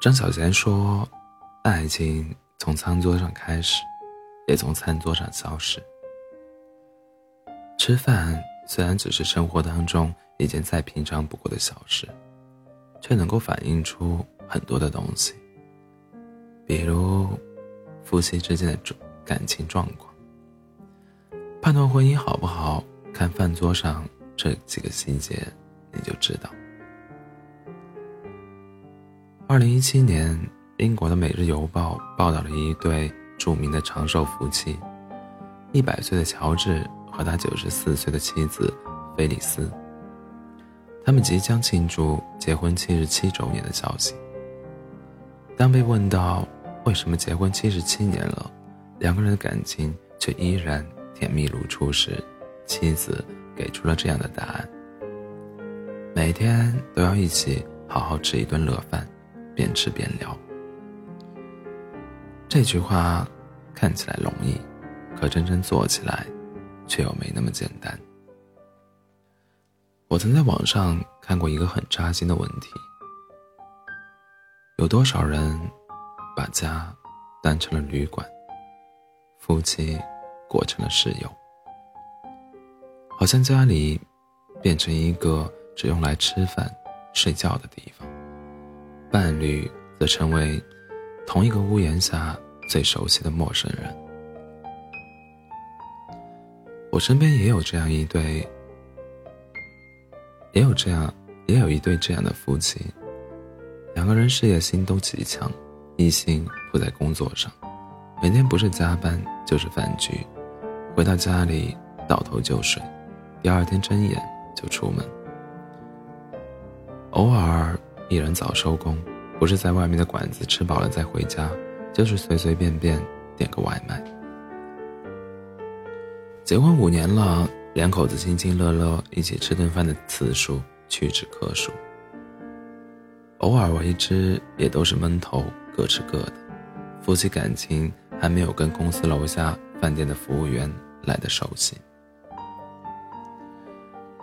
张小娴说：“爱情从餐桌上开始，也从餐桌上消失。吃饭虽然只是生活当中一件再平常不过的小事，却能够反映出很多的东西，比如夫妻之间的感情状况。判断婚姻好不好，看饭桌上这几个细节，你就知道。”二零一七年，英国的《每日邮报》报道了一对著名的长寿夫妻：一百岁的乔治和他九十四岁的妻子菲利斯。他们即将庆祝结婚七十七周年的消息。当被问到为什么结婚七十七年了，两个人的感情却依然甜蜜如初时，妻子给出了这样的答案：每天都要一起好好吃一顿热饭。边吃边聊，这句话看起来容易，可真正做起来，却又没那么简单。我曾在网上看过一个很扎心的问题：有多少人把家当成了旅馆，夫妻过成了室友，好像家里变成一个只用来吃饭、睡觉的地方。伴侣则成为同一个屋檐下最熟悉的陌生人。我身边也有这样一对，也有这样，也有一对这样的夫妻。两个人事业心都极强，一心扑在工作上，每天不是加班就是饭局，回到家里倒头就睡，第二天睁眼就出门，偶尔。一人早收工，不是在外面的馆子吃饱了再回家，就是随随便便点个外卖。结婚五年了，两口子亲亲乐乐一起吃顿饭的次数屈指可数。偶尔为之，也都是闷头各吃各的，夫妻感情还没有跟公司楼下饭店的服务员来的熟悉。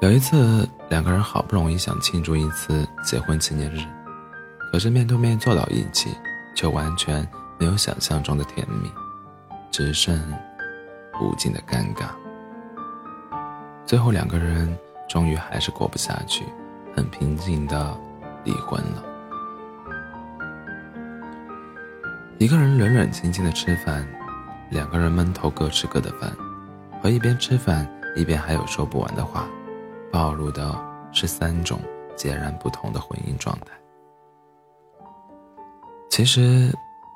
有一次，两个人好不容易想庆祝一次结婚纪念日，可是面对面坐到一起，却完全没有想象中的甜蜜，只剩无尽的尴尬。最后，两个人终于还是过不下去，很平静的离婚了。一个人冷冷清清的吃饭，两个人闷头各吃各的饭，和一边吃饭一边还有说不完的话。暴露的是三种截然不同的婚姻状态。其实，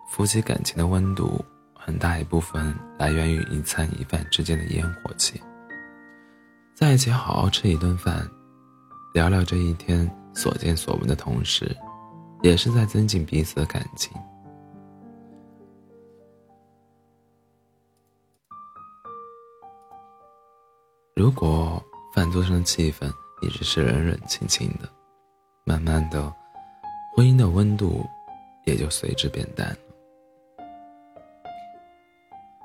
夫妻感情的温度很大一部分来源于一餐一饭之间的烟火气。在一起好好吃一顿饭，聊聊这一天所见所闻的同时，也是在增进彼此的感情。如果。饭桌上的气氛一直是冷冷清清的，慢慢的，婚姻的温度也就随之变淡了。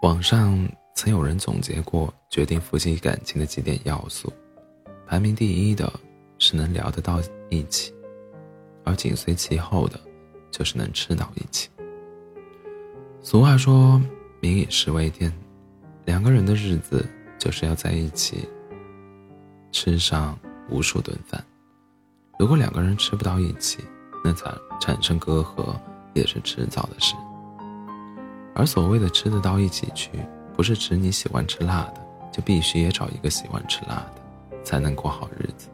网上曾有人总结过决定夫妻感情的几点要素，排名第一的是能聊得到一起，而紧随其后的，就是能吃到一起。俗话说“民以食为天”，两个人的日子就是要在一起。吃上无数顿饭，如果两个人吃不到一起，那产产生隔阂也是迟早的事。而所谓的吃得到一起去，不是指你喜欢吃辣的，就必须也找一个喜欢吃辣的，才能过好日子，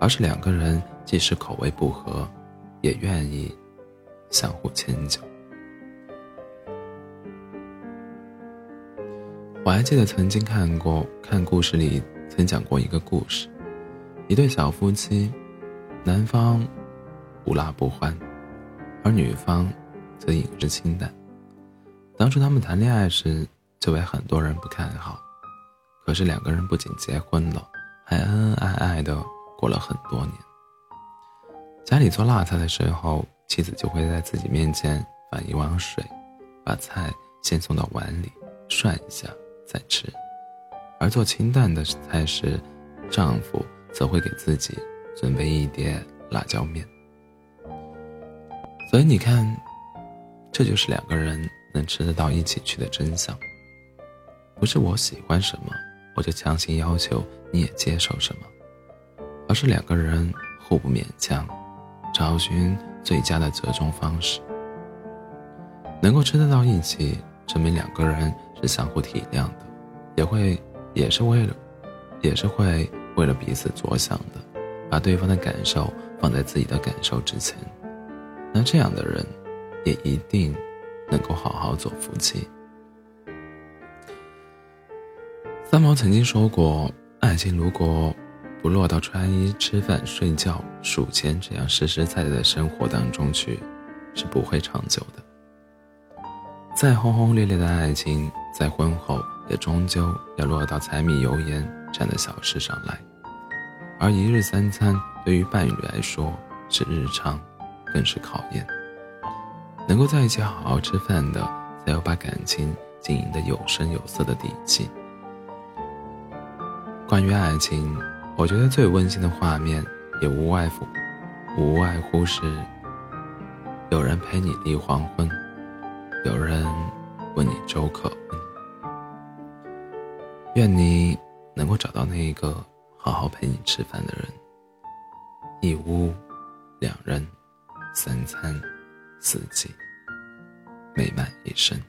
而是两个人即使口味不合，也愿意相互迁就。我还记得曾经看过看故事里。曾讲过一个故事，一对小夫妻，男方无辣不欢，而女方则饮食清淡。当初他们谈恋爱时，就被很多人不看好。可是两个人不仅结婚了，还恩恩爱爱的过了很多年。家里做辣菜的时候，妻子就会在自己面前放一碗水，把菜先送到碗里涮一下再吃。而做清淡的菜时，丈夫则会给自己准备一碟辣椒面。所以你看，这就是两个人能吃得到一起去的真相。不是我喜欢什么，我就强行要求你也接受什么，而是两个人互不勉强，找寻最佳的折中方式。能够吃得到一起，证明两个人是相互体谅的，也会也是为了，也是会为了彼此着想的，把对方的感受放在自己的感受之前。那这样的人，也一定能够好好做夫妻。三毛曾经说过：“爱情如果不落到穿衣、吃饭、睡觉、数钱这样实实在在的生活当中去，是不会长久的。再轰轰烈烈的爱情，在婚后也终究要落到柴米油盐站在小事上来。而一日三餐对于伴侣来说是日常。”更是考验。能够在一起好好吃饭的，才有把感情经营的有声有色的底气。关于爱情，我觉得最温馨的画面，也无外乎，无外乎是有人陪你立黄昏，有人问你粥可温。愿你能够找到那一个好好陪你吃饭的人。一屋两人。三餐四季，美满一生。